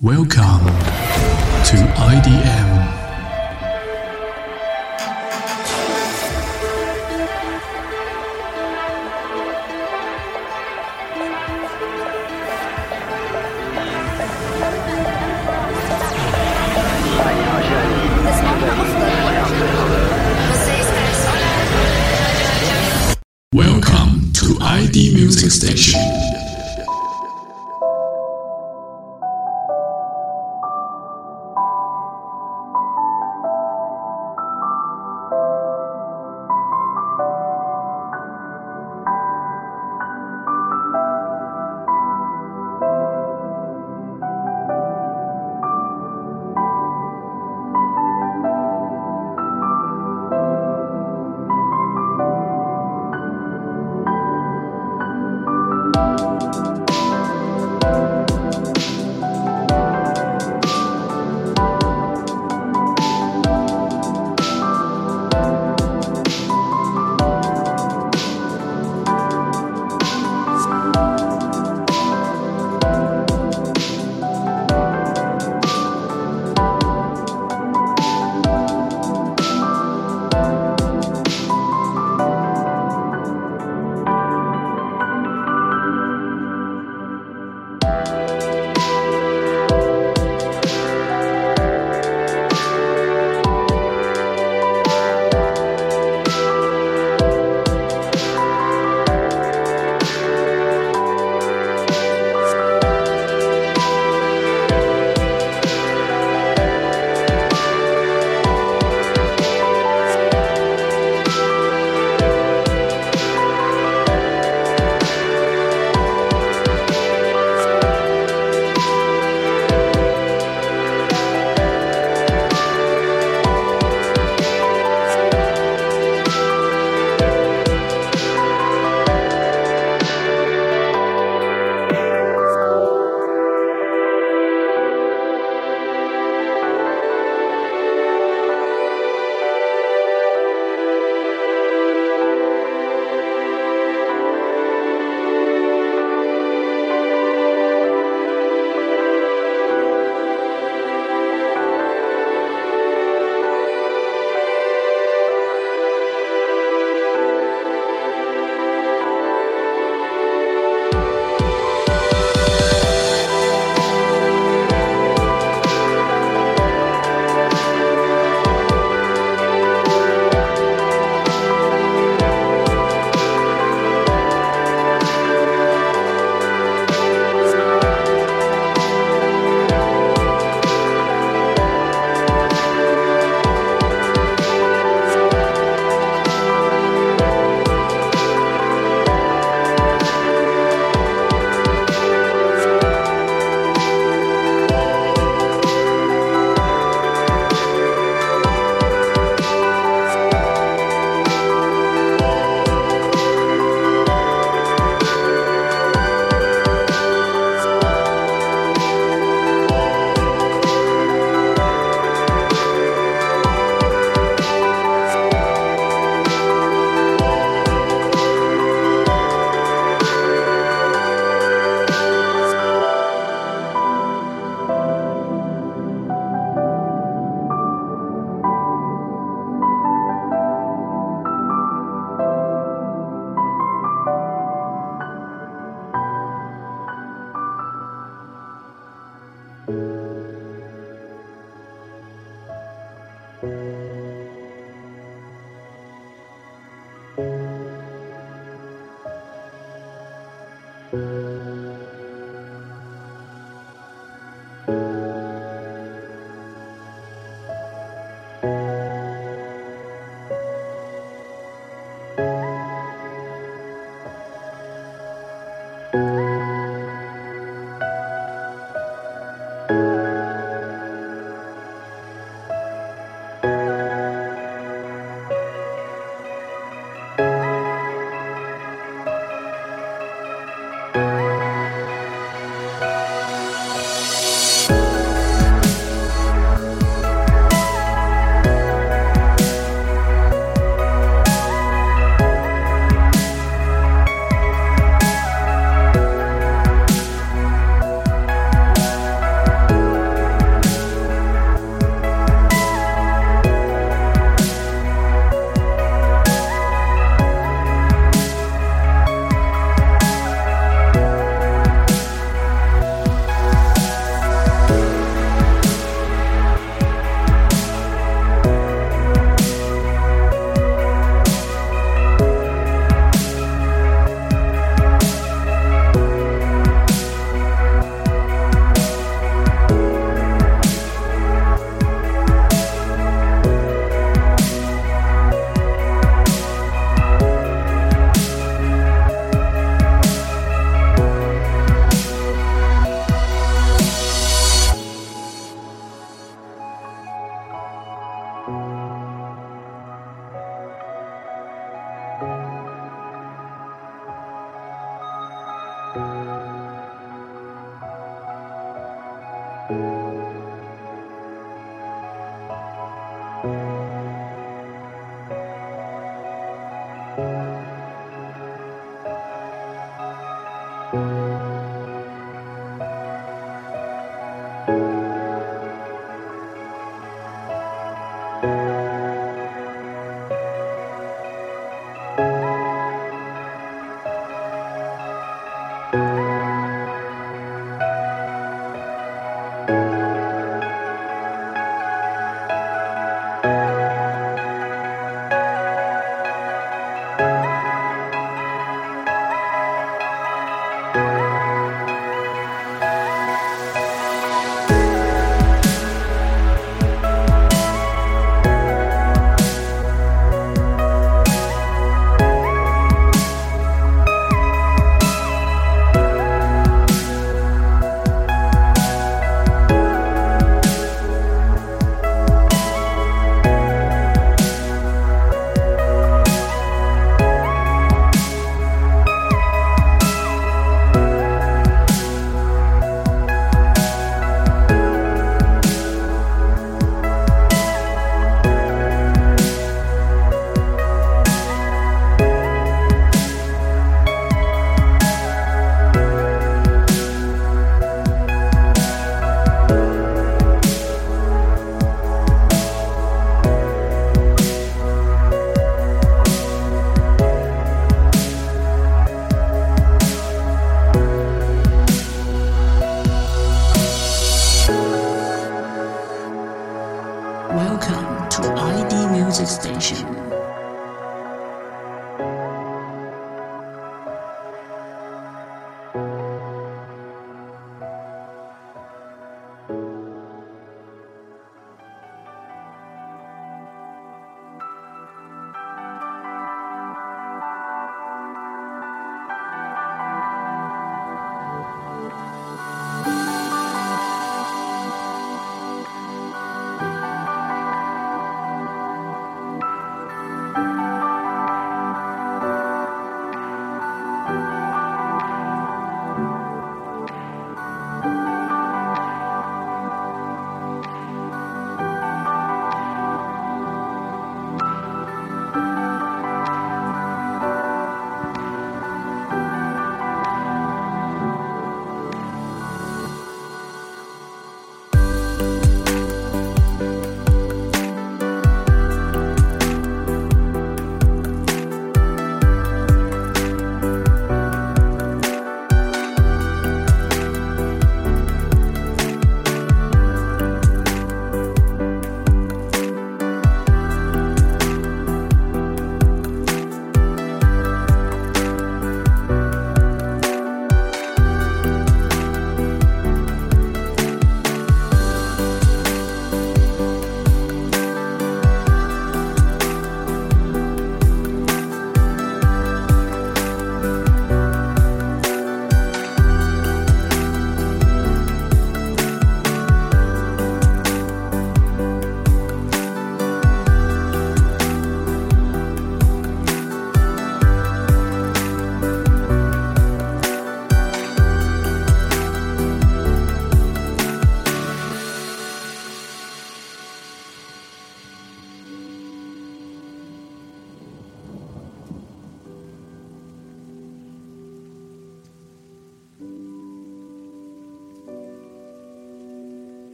Welcome to IDM. Welcome to ID Music Station.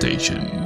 Station.